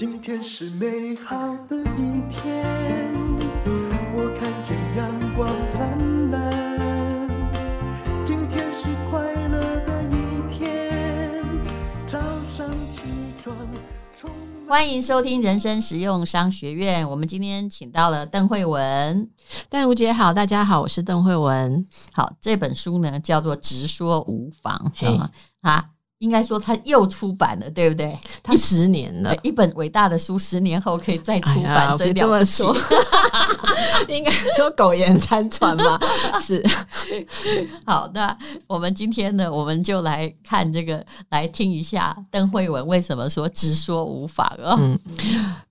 今天是美好的一天，我看见阳光灿烂。今天是快乐的一天，早上起床。欢迎收听人生实用商学院。我们今天请到了邓慧文，淡如姐好，大家好，我是邓慧文。好，这本书呢叫做《直说无妨》啊。应该说他又出版了，对不对？他十年了，一本伟大的书，十年后可以再出版，哎、真这么说，应该说苟延残喘吧？是。好，那我们今天呢，我们就来看这个，来听一下邓惠文为什么说直说无妨啊？嗯，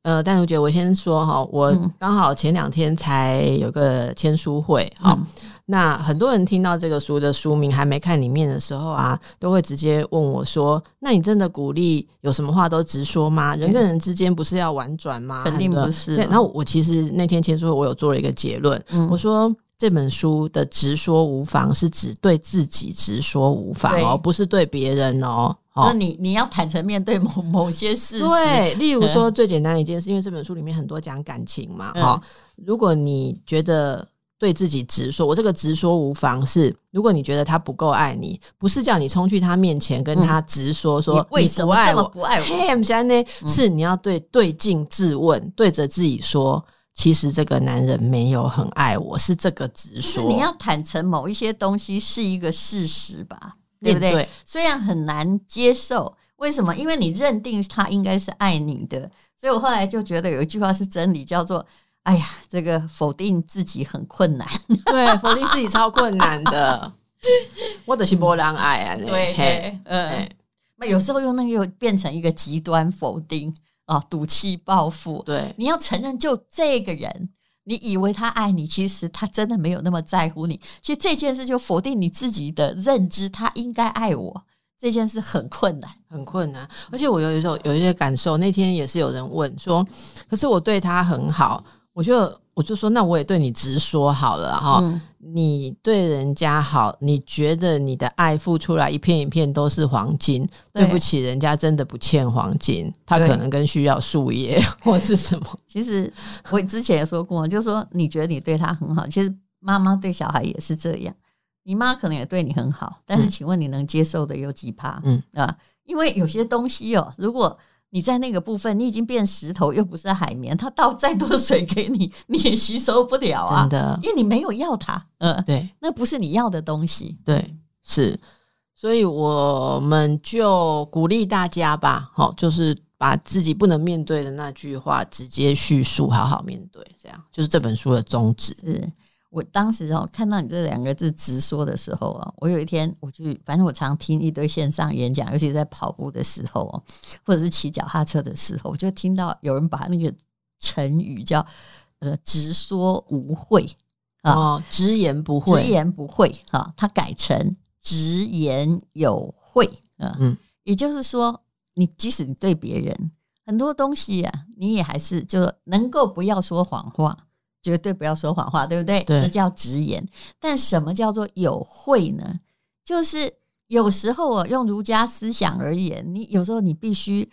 呃，淡如姐，我先说哈，我刚好前两天才有个签书会，哈、嗯。那很多人听到这个书的书名还没看里面的时候啊，都会直接问我说：“那你真的鼓励有什么话都直说吗？人跟人之间不是要婉转吗？”肯定不是。对，然后我其实那天签书，我有做了一个结论，嗯、我说这本书的“直说无妨”是指对自己直说无妨哦，不是对别人哦。那你你要坦诚面对某某些事实，对，例如说最简单的一件事，因为这本书里面很多讲感情嘛，哈、嗯，如果你觉得。对自己直说，我这个直说无妨是，如果你觉得他不够爱你，不是叫你冲去他面前跟他直说说、嗯、为什么这么不爱我？嘿，现在呢，是你要对对镜自问，对着自己说，其实这个男人没有很爱我，是这个直说。你要坦诚某一些东西是一个事实吧，对不对？对，虽然很难接受，为什么？因为你认定他应该是爱你的，所以我后来就觉得有一句话是真理，叫做。哎呀，这个否定自己很困难，对，否定自己超困难的。我的是波浪爱啊，对对，嗯，那有时候用那个又变成一个极端否定啊，赌气报复。对，你要承认，就这个人，你以为他爱你，其实他真的没有那么在乎你。其实这件事就否定你自己的认知，他应该爱我，这件事很困难，很困难。而且我有一种有一些感受，那天也是有人问说，可是我对他很好。我就我就说，那我也对你直说好了哈。嗯、你对人家好，你觉得你的爱付出来一片一片都是黄金？对，对不起，人家真的不欠黄金，他可能更需要树叶或是什么。其实我之前也说过，就是说你觉得你对他很好，其实妈妈对小孩也是这样。你妈可能也对你很好，但是请问你能接受的有几趴？嗯啊，因为有些东西哦，如果你在那个部分，你已经变石头，又不是海绵，它倒再多水给你，你也吸收不了啊！真的，因为你没有要它，嗯，对，那不是你要的东西，对，是，所以我们就鼓励大家吧，好，就是把自己不能面对的那句话直接叙述，好好面对，这样就是这本书的宗旨。是。我当时哦看到你这两个字直说的时候啊，我有一天我去，反正我常听一堆线上演讲，尤其在跑步的时候哦，或者是骑脚踏车的时候，我就听到有人把那个成语叫呃直说无讳啊，哦，直言不讳，直言不讳啊，他改成直言有讳啊，嗯，也就是说，你即使你对别人很多东西啊，你也还是就能够不要说谎话。绝对不要说谎话，对不对？对，这叫直言。但什么叫做有讳呢？就是有时候啊，用儒家思想而言，你有时候你必须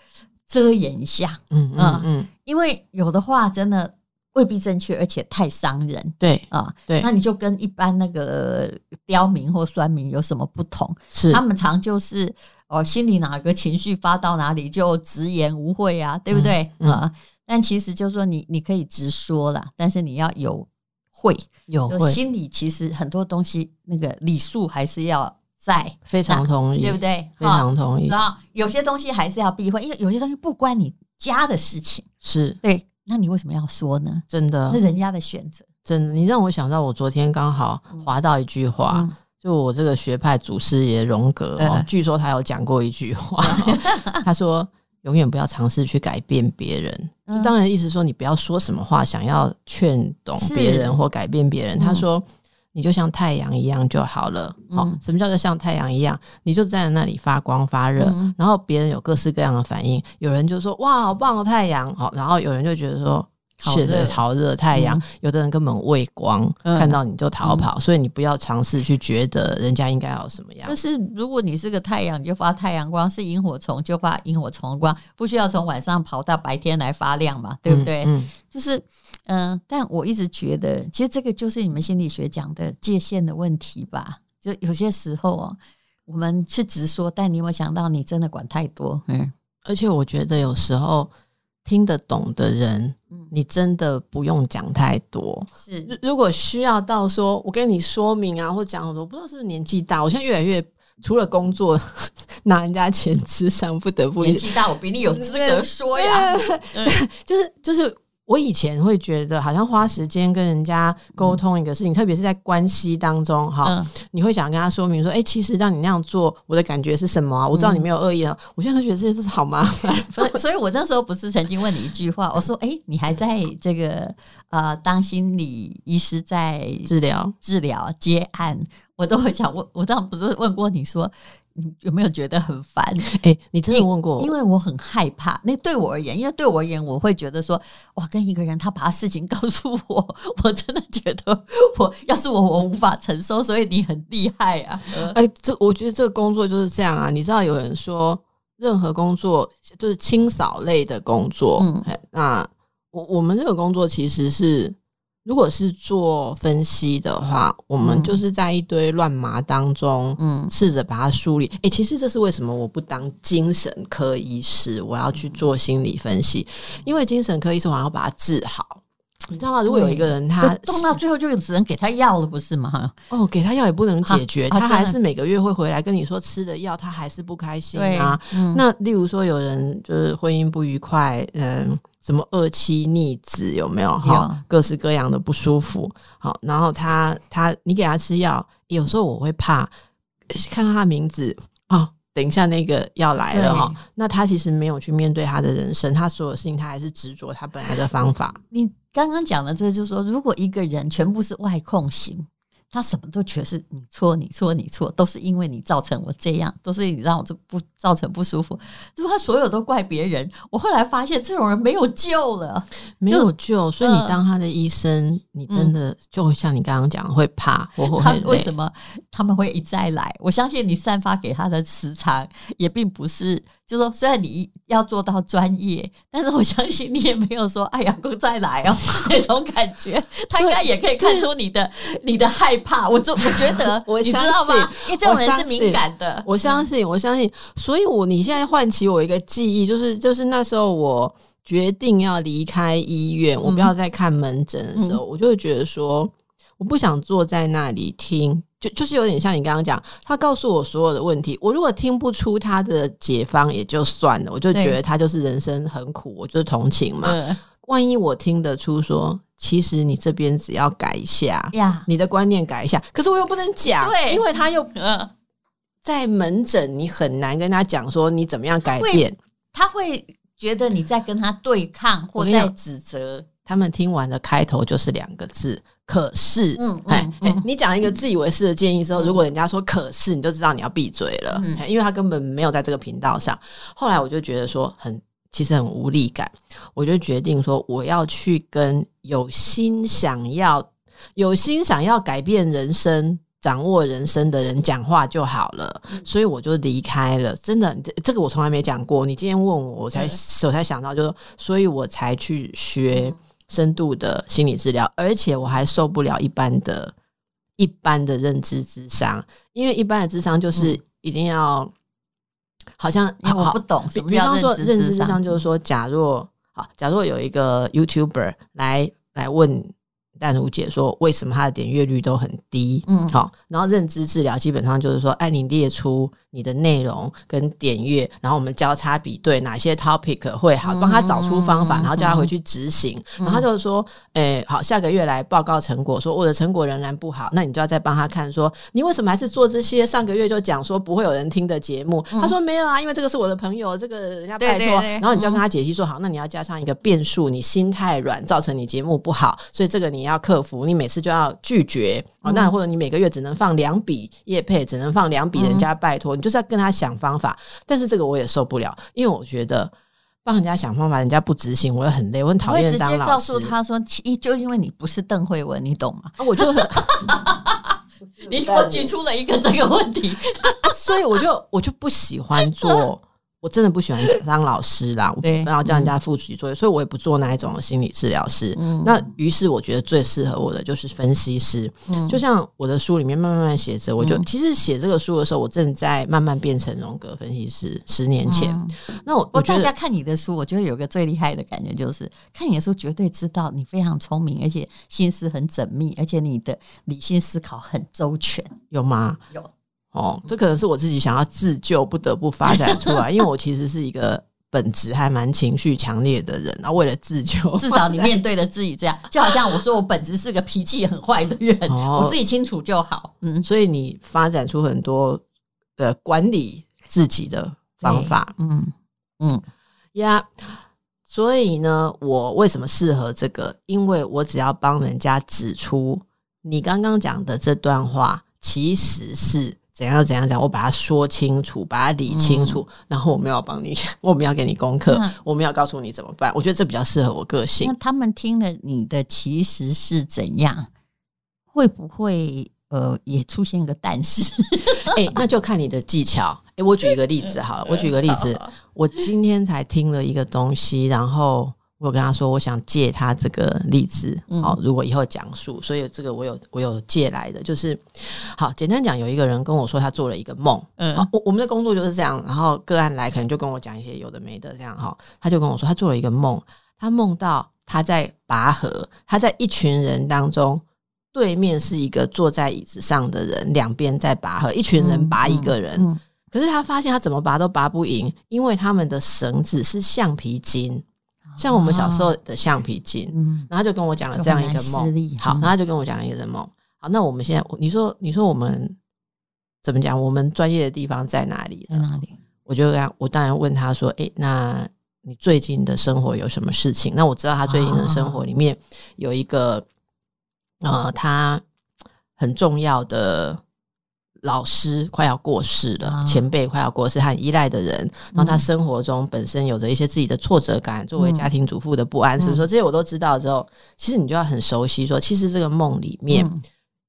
遮掩一下，嗯嗯嗯，因为有的话真的未必正确，而且太伤人。对啊，对，那你就跟一般那个刁民或酸民有什么不同？是他们常就是哦，心里哪个情绪发到哪里就直言无讳啊，对不对？嗯。嗯但其实就是说你，你你可以直说啦，但是你要有会有会，心里其实很多东西那个礼数还是要在，非常同意，对不对？非常同意。然后有些东西还是要避讳，因为有些东西不关你家的事情，是对。那你为什么要说呢？真的，那人家的选择，真的。你让我想到，我昨天刚好划到一句话，嗯、就我这个学派祖师爷荣格哦，嗯、据说他有讲过一句话，他说。永远不要尝试去改变别人，就当然意思说你不要说什么话，想要劝懂别人或改变别人。他说，你就像太阳一样就好了。好，什么叫做像太阳一样？你就站在那里发光发热，然后别人有各式各样的反应。有人就说哇，好棒的太阳！好，然后有人就觉得说写的好热太阳，有的人根本畏光，看到你就逃跑，所以你不要尝试去觉得人家应该要什么样。就是如果你是个太阳，你就发太阳光；是萤火虫就发萤火虫光，不需要从晚上跑到白天来发亮嘛，对不对？就是嗯，但我一直觉得，其实这个就是你们心理学讲的界限的问题吧。就有些时候哦，我们去直说，但你有没有想到，你真的管太多？嗯，而且我觉得有时候听得懂的人，你真的不用讲太多。是，如果需要到说我跟你说明啊，或讲很多，我不知道是不是年纪大，我现在越来越除了工作 拿人家钱吃上，不得不年纪大，我比你有资格说呀。就是 就是。我以前会觉得，好像花时间跟人家沟通一个事情，嗯、特别是在关系当中，哈、嗯，你会想跟他说明说，哎、欸，其实让你那样做，我的感觉是什么、啊？我知道你没有恶意啊。嗯、我现在都觉得这些都是好麻烦。所以，所以我那时候不是曾经问你一句话，我说，哎、欸，你还在这个呃当心理医师在治疗治疗接案，我都会想问，我当时不是问过你说。你有没有觉得很烦？哎、欸，你真的问过我？因为我很害怕。那对我而言，因为对我而言，我会觉得说，哇，跟一个人他把事情 告诉我，我真的觉得我要是我，我无法承受。所以你很厉害啊！哎、欸，这我觉得这个工作就是这样啊。你知道有人说，任何工作就是清扫类的工作。嗯，那我我们这个工作其实是。如果是做分析的话，我们就是在一堆乱麻当中，嗯，试着把它梳理。诶、欸，其实这是为什么我不当精神科医师，我要去做心理分析，因为精神科医生我要把它治好，你知道吗？如果有一个人他动到最后就只能给他药了，不是吗？哦，给他药也不能解决，他还是每个月会回来跟你说吃的药，他还是不开心啊。嗯、那例如说有人就是婚姻不愉快，嗯。什么二妻逆子有没有？哈，各式各样的不舒服。好，然后他他，你给他吃药，有时候我会怕看到他名字哦，等一下那个要来了哈。那他其实没有去面对他的人生，他所有事情他还是执着他本来的方法。你刚刚讲的这就是说，如果一个人全部是外控型。他什么都觉得是你错，你错，你错，都是因为你造成我这样，都是你让我这不造成不舒服。如果他所有都怪别人，我后来发现这种人没有救了，没有救。所以你当他的医生，呃、你真的就像你刚刚讲，会怕。我会他为什么他们会一再来？我相信你散发给他的磁场也并不是。就说虽然你要做到专业，但是我相信你也没有说“哎呀，哥再来哦”那种感觉。他应该也可以看出你的你的害怕。我就我觉得，我你知道吗？因为这种人是敏感的。我相信，我相信。所以，我你现在唤起我一个记忆，就是就是那时候我决定要离开医院，我不要再看门诊的时候，我就会觉得说，我不想坐在那里听。就就是有点像你刚刚讲，他告诉我所有的问题，我如果听不出他的解方也就算了，我就觉得他就是人生很苦，我就是同情嘛。对万一我听得出说，其实你这边只要改一下，呀你的观念改一下，可是我又不能讲，对，因为他又在门诊，你很难跟他讲说你怎么样改变，他会觉得你在跟他对抗或在指责。他们听完的开头就是两个字。可是，嗯，哎，你讲一个自以为是的建议之后，如果人家说可是，你就知道你要闭嘴了，嗯因为他根本没有在这个频道上。后来我就觉得说很，其实很无力感，我就决定说我要去跟有心想要、有心想要改变人生、掌握人生的人讲话就好了。所以我就离开了。真的，这个我从来没讲过。你今天问我，我才我才想到，就所以我才去学。深度的心理治疗，而且我还受不了一般的、一般的认知智商，因为一般的智商就是一定要，嗯、好像我不懂。比比方说，认知智商就是说，假若好，假若有一个 YouTuber 来来问。淡如姐说：“为什么他的点阅率都很低？”嗯，好，然后认知治疗基本上就是说，哎，你列出你的内容跟点阅，然后我们交叉比对哪些 topic 会好，帮他找出方法，然后叫他回去执行。然后他就是说，哎，好，下个月来报告成果，说我的成果仍然不好，那你就要再帮他看，说你为什么还是做这些上个月就讲说不会有人听的节目？他说没有啊，因为这个是我的朋友，这个人家拜托。然后你就要跟他解析说，好，那你要加上一个变数，你心太软，造成你节目不好，所以这个你。要克服，你每次就要拒绝哦，那或者你每个月只能放两笔业配，只能放两笔人家拜托，你就是要跟他想方法。但是这个我也受不了，因为我觉得帮人家想方法，人家不执行，我也很累，我很讨厌当老师。直接告诉他说，就因为你不是邓慧文，你懂吗？啊、我就很，你怎么举出了一个这个问题，啊、所以我就我就不喜欢做。我真的不喜欢 当老师啦，我不要叫人家复习作业，所以我也不做那一种心理治疗师。嗯、那于是我觉得最适合我的就是分析师。嗯、就像我的书里面慢慢写着，我就、嗯、其实写这个书的时候，我正在慢慢变成荣格分析师。十年前，嗯、那我我大家看你的书，我觉得有个最厉害的感觉就是看你的书，绝对知道你非常聪明，而且心思很缜密，而且你的理性思考很周全，有吗？有。哦，这可能是我自己想要自救，不得不发展出来。因为我其实是一个本质还蛮情绪强烈的人，然后为了自救，至少你面对的自己这样，就好像我说我本质是个脾气很坏的人，哦、我自己清楚就好。嗯，所以你发展出很多呃管理自己的方法。嗯嗯呀，yeah, 所以呢，我为什么适合这个？因为我只要帮人家指出你刚刚讲的这段话，其实是。怎样怎样讲？我把它说清楚，把它理清楚，嗯、然后我们要帮你，我们要给你功课，嗯、我们要告诉你怎么办。我觉得这比较适合我个性。那他们听了你的其实是怎样？会不会呃也出现一个但是？哎、欸，那就看你的技巧。哎、欸，我举一个例子好了，我举个例子，我今天才听了一个东西，然后。我跟他说，我想借他这个例子，好，如果以后讲述，所以这个我有我有借来的，就是好简单讲，有一个人跟我说他做了一个梦，嗯，我我们的工作就是这样，然后个案来可能就跟我讲一些有的没的这样哈，他就跟我说他做了一个梦，他梦到他在拔河，他在一群人当中，对面是一个坐在椅子上的人，两边在拔河，一群人拔一个人，可是他发现他怎么拔都拔不赢，因为他们的绳子是橡皮筋。像我们小时候的橡皮筋，嗯，然后他就跟我讲了这样一个梦，好，然后他就跟我讲了一个梦，好，那我们现在，你说，你说我们怎么讲？我们专业的地方在哪里？在哪里？我就让我当然问他说，诶，那你最近的生活有什么事情？那我知道他最近的生活里面有一个，呃，他很重要的。老师快要过世了，啊、前辈快要过世，他很依赖的人，然后他生活中本身有着一些自己的挫折感，嗯、作为家庭主妇的不安，是说这些我都知道之后，其实你就要很熟悉说，其实这个梦里面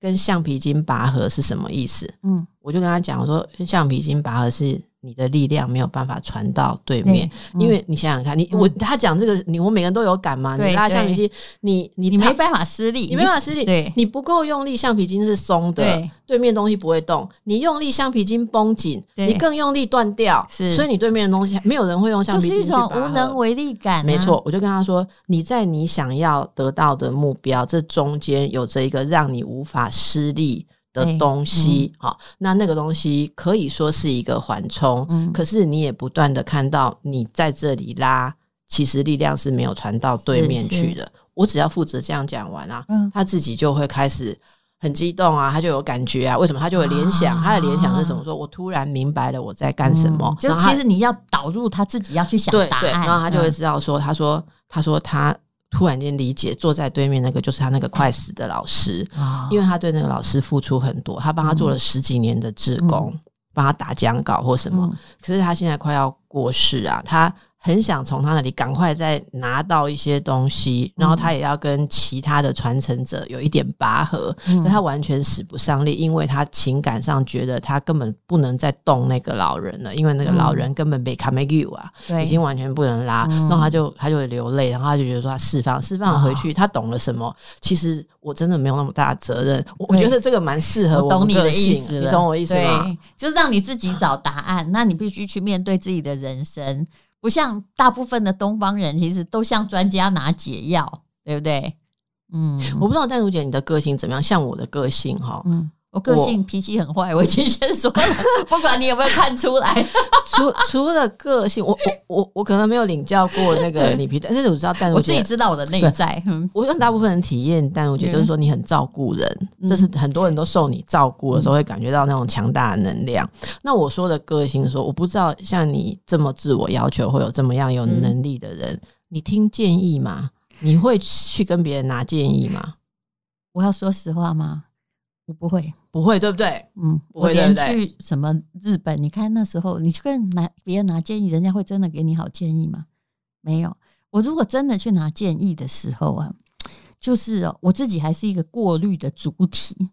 跟橡皮筋拔河是什么意思？嗯，我就跟他讲，我说橡皮筋拔河是。你的力量没有办法传到对面，嗯、因为你想想看，你我他讲这个，你我每个人都有感嘛？你拉橡皮筋，你你你没办法施力，你没办法施力，对，你不够用力，橡皮筋是松的，对，对面东西不会动。你用力，橡皮筋绷紧，你更用力断掉，是，所以你对面的东西没有人会用橡皮筋，就是一种无能为力感、啊。没错，我就跟他说，你在你想要得到的目标这中间有着一个让你无法施力。的东西，好、嗯，那那个东西可以说是一个缓冲，嗯、可是你也不断的看到你在这里拉，其实力量是没有传到对面去的。我只要负责这样讲完啊，嗯、他自己就会开始很激动啊，他就有感觉啊。为什么他就会联想？啊、他的联想是什么？说我突然明白了我在干什么。嗯、就其实你要导入他自己要去想答案，对对，然后他就会知道说，他说，他说他。突然间理解，坐在对面那个就是他那个快死的老师，哦、因为他对那个老师付出很多，他帮他做了十几年的志工，帮、嗯、他打讲稿或什么，嗯、可是他现在快要过世啊，他。很想从他那里赶快再拿到一些东西，然后他也要跟其他的传承者有一点拔河，但、嗯、他完全使不上力，因为他情感上觉得他根本不能再动那个老人了，因为那个老人根本被卡梅 u 啊，对已经完全不能拉，然后他就他就会流泪，然后他就觉得说他释放释放回去，哦、他懂了什么？其实我真的没有那么大的责任，我觉得这个蛮适合我，我懂你的意思，你懂我意思吗？对，就是让你自己找答案，那你必须去面对自己的人生。不像大部分的东方人，其实都像专家拿解药，对不对？嗯，我不知道淡如姐你的个性怎么样，像我的个性哈，嗯。我个性脾气很坏，我，已经先说了，不管你有没有看出来。除除了个性，我我我我可能没有领教过那个你皮，但是我知道淡如姐，我自己知道我的内在。我跟大部分人体验但我觉得就是说你很照顾人，嗯、这是很多人都受你照顾的时候会感觉到那种强大的能量。嗯、那我说的个性说，我不知道像你这么自我要求，会有这么样有能力的人，嗯、你听建议吗？你会去跟别人拿建议吗？我要说实话吗？我不会，不会，对不对？嗯，不会，我连去什么日本，你看那时候，你去跟拿别人拿建议，人家会真的给你好建议吗？没有。我如果真的去拿建议的时候啊，就是哦，我自己还是一个过滤的主体，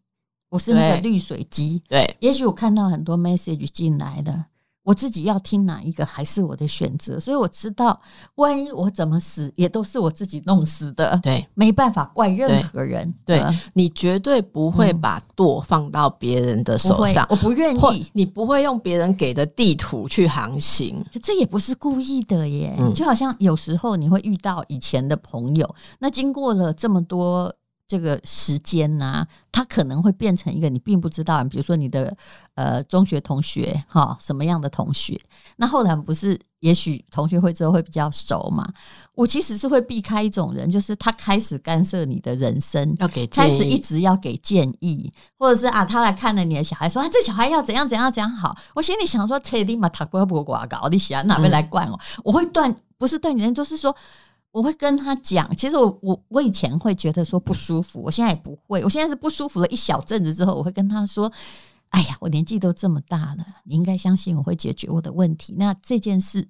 我是那个滤水机。对，也许我看到很多 message 进来的。我自己要听哪一个还是我的选择，所以我知道，万一我怎么死，也都是我自己弄死的。对，没办法怪任何人。对，对你绝对不会把舵放到别人的手上，嗯、我不愿意。你不会用别人给的地图去航行，这也不是故意的耶。嗯、就好像有时候你会遇到以前的朋友，那经过了这么多。这个时间呐、啊，他可能会变成一个你并不知道，比如说你的呃中学同学哈，什么样的同学？那后来不是，也许同学会之后会比较熟嘛。我其实是会避开一种人，就是他开始干涉你的人生，要给建议，开始一直要给建议，或者是啊，他来看了你的小孩，说啊，这小孩要怎样怎样怎样好。我心里想说，切你妈他不不呱搞，你喜欢哪边来管我？嗯、我会断，不是断人，就是说。我会跟他讲，其实我我我以前会觉得说不舒服，我现在也不会。我现在是不舒服了一小阵子之后，我会跟他说：“哎呀，我年纪都这么大了，你应该相信我会解决我的问题。那这件事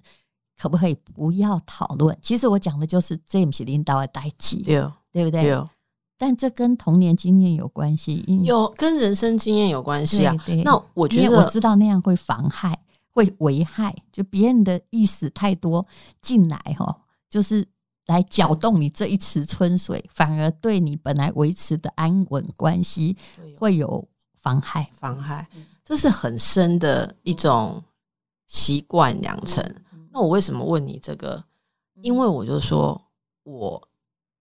可不可以不要讨论？其实我讲的就是这不是领导的代际，对，对不对？对。但这跟童年经验有关系，有跟人生经验有关系啊。对对，那我觉得我知道那样会妨害，会危害，就别人的意思太多进来哈，就是。来搅动你这一池春水，反而对你本来维持的安稳关系会有妨害。妨害，这是很深的一种习惯养成。那我为什么问你这个？因为我就说，我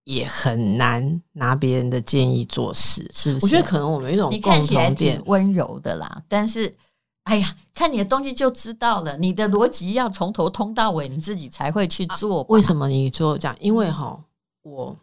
也很难拿别人的建议做事，是不是？我觉得可能我们有一种共同点，温柔的啦，但是。哎呀，看你的东西就知道了。你的逻辑要从头通到尾，你自己才会去做。啊，为什么你做这样？因为哈，我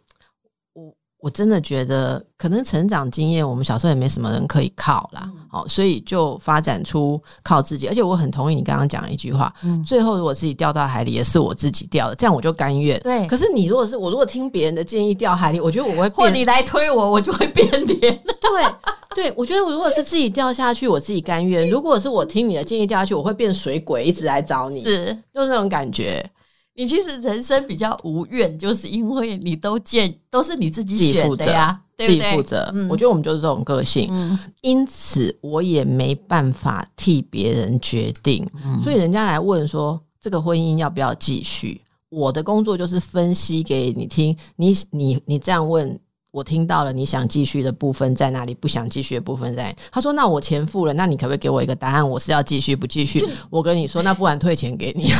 我我真的觉得，可能成长经验，我们小时候也没什么人可以靠啦。好，所以就发展出靠自己。而且我很同意你刚刚讲的一句话，嗯，最后如果自己掉到海里，也是我自己掉的，这样我就甘愿。对。可是你如果是我，如果听别人的建议掉海里，我觉得我会变。或你来推我，我就会变脸。对。对，我觉得我如果是自己掉下去，我自己甘愿；如果是我听你的建议掉下去，我会变水鬼，一直来找你，是，就是那种感觉。你其实人生比较无怨，就是因为你都见都是你自己选的呀，自己负责。对对，我觉得我们就是这种个性，嗯，因此我也没办法替别人决定。嗯，所以人家来问说这个婚姻要不要继续，我的工作就是分析给你听。你你你这样问。我听到了，你想继续的部分在哪里？不想继续的部分在？他说：“那我钱付了，那你可不可以给我一个答案？我是要继续不继续？”我跟你说，那不然退钱给你。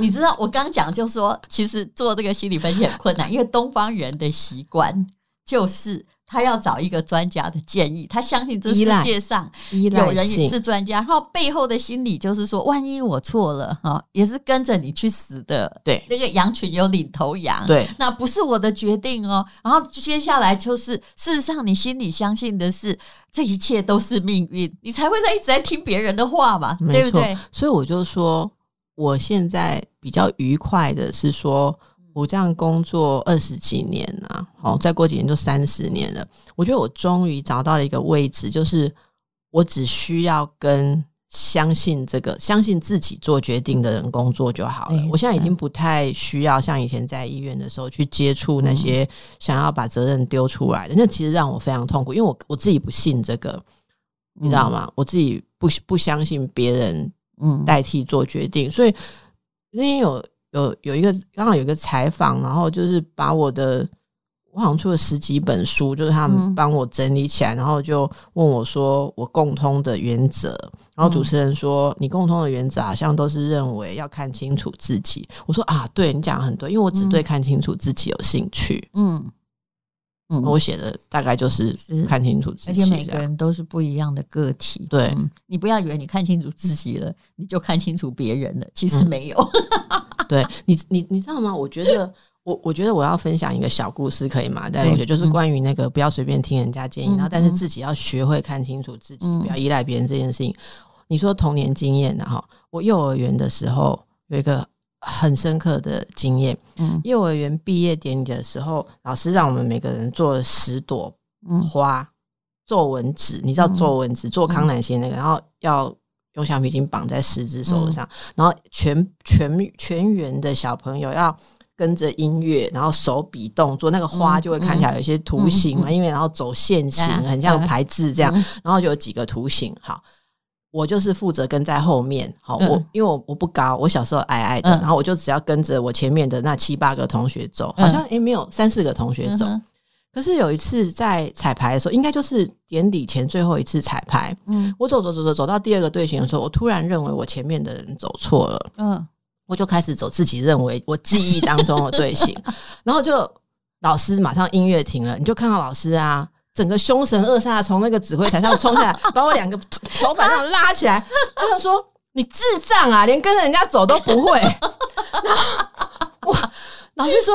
你知道我刚讲就说，其实做这个心理分析很困难，因为东方人的习惯就是。他要找一个专家的建议，他相信这世界上有人也是专家，然后背后的心理就是说，万一我错了哈，也是跟着你去死的。对，那个羊群有领头羊，对，那不是我的决定哦。然后接下来就是，事实上你心里相信的是，这一切都是命运，你才会在一直在听别人的话嘛，对不对？所以我就说，我现在比较愉快的是说。我这样工作二十几年了，好，再过几年就三十年了。我觉得我终于找到了一个位置，就是我只需要跟相信这个、相信自己做决定的人工作就好了。我现在已经不太需要像以前在医院的时候去接触那些想要把责任丢出来的，那其实让我非常痛苦，因为我我自己不信这个，你知道吗？我自己不不相信别人嗯代替做决定，所以那天有。有有一个刚好有一个采访，然后就是把我的我好像出了十几本书，就是他们帮我整理起来，然后就问我说我共通的原则，然后主持人说你共通的原则好像都是认为要看清楚自己。我说啊，对你讲很对，因为我只对看清楚自己有兴趣。嗯嗯，我写的大概就是看清楚自己，而且每个人都是不一样的个体。对，你不要以为你看清楚自己了，你就看清楚别人了，其实没有。对你，你你知道吗？我觉得我我觉得我要分享一个小故事，可以吗？但我觉得就是关于那个不要随便听人家建议，然后但是自己要学会看清楚自己，不要依赖别人这件事情。你说童年经验的哈，我幼儿园的时候有一个很深刻的经验。嗯，幼儿园毕业典礼的时候，老师让我们每个人做十朵花，皱纹纸，你知道皱纹纸做康乃馨那个，然后要。用橡皮筋绑在十只手上，嗯、然后全全全员的小朋友要跟着音乐，然后手比动作，那个花就会看起来有一些图形嘛，嗯嗯、因为然后走线型，嗯、很像排字这样，嗯、然后就有几个图形。好，我就是负责跟在后面。好，我、嗯、因为我我不高，我小时候矮矮的，嗯、然后我就只要跟着我前面的那七八个同学走，好像也没有三四个同学走。嗯可是有一次在彩排的时候，应该就是典礼前最后一次彩排。嗯，我走走走走走到第二个队形的时候，我突然认为我前面的人走错了。嗯，我就开始走自己认为我记忆当中的队形，然后就老师马上音乐停了，你就看到老师啊，整个凶神恶煞从那个指挥台上冲下来，把我两个头发上拉起来，他就说：“你智障啊，连跟着人家走都不会。”然后 哇，老师说。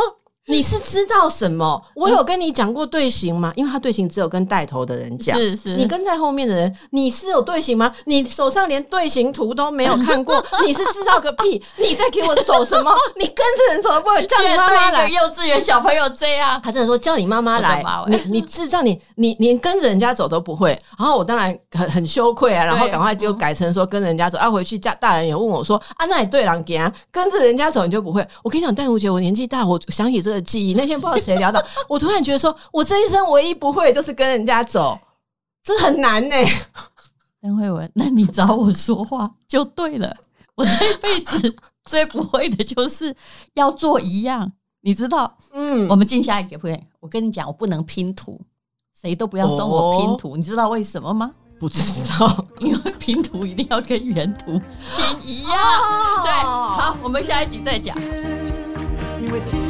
你是知道什么？我有跟你讲过队形吗？因为他队形只有跟带头的人讲。是是，你跟在后面的人，你是有队形吗？你手上连队形图都没有看过，你是知道个屁？你在给我走什么？你跟着人走不会叫你妈妈来？幼稚园小朋友这样，他真的说叫你妈妈来。你你智障，你你连跟着人家走都不会。然后我当然很很羞愧啊，然后赶快就改成说跟人家走。啊，回去家大人也问我说啊，那你对狼给啊，跟着人家走你就不会。我跟你讲，但我觉得我年纪大，我想起这个。记忆那天不知道谁聊到，我突然觉得说，我这一生唯一不会就是跟人家走，这很难呢、欸。邓慧文，那你找我说话就对了。我这辈子最不会的就是要做一样，你知道？嗯，我们进下一个会，我跟你讲，我不能拼图，谁都不要送我拼图，哦、你知道为什么吗？不知道，因为拼图一定要跟原图拼一样。哦、对，好，我们下一集再讲。又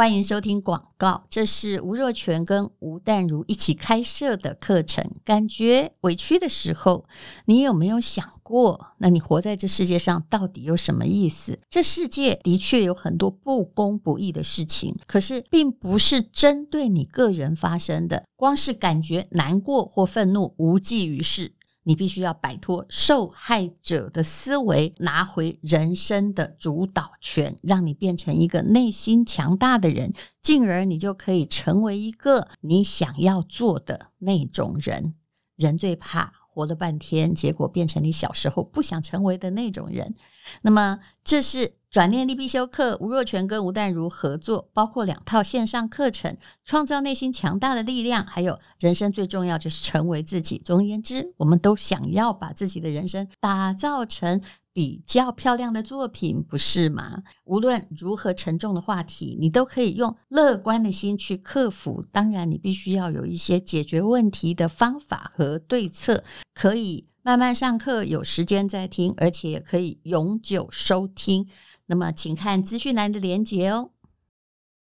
欢迎收听广告，这是吴若权跟吴淡如一起开设的课程。感觉委屈的时候，你有没有想过，那你活在这世界上到底有什么意思？这世界的确有很多不公不义的事情，可是并不是针对你个人发生的。光是感觉难过或愤怒无济于事。你必须要摆脱受害者的思维，拿回人生的主导权，让你变成一个内心强大的人，进而你就可以成为一个你想要做的那种人。人最怕活了半天，结果变成你小时候不想成为的那种人。那么，这是。转念力必修课，吴若权跟吴淡如合作，包括两套线上课程，创造内心强大的力量，还有人生最重要就是成为自己。总而言之，我们都想要把自己的人生打造成比较漂亮的作品，不是吗？无论如何沉重的话题，你都可以用乐观的心去克服。当然，你必须要有一些解决问题的方法和对策，可以慢慢上课，有时间再听，而且可以永久收听。那么，请看资讯栏的连接哦。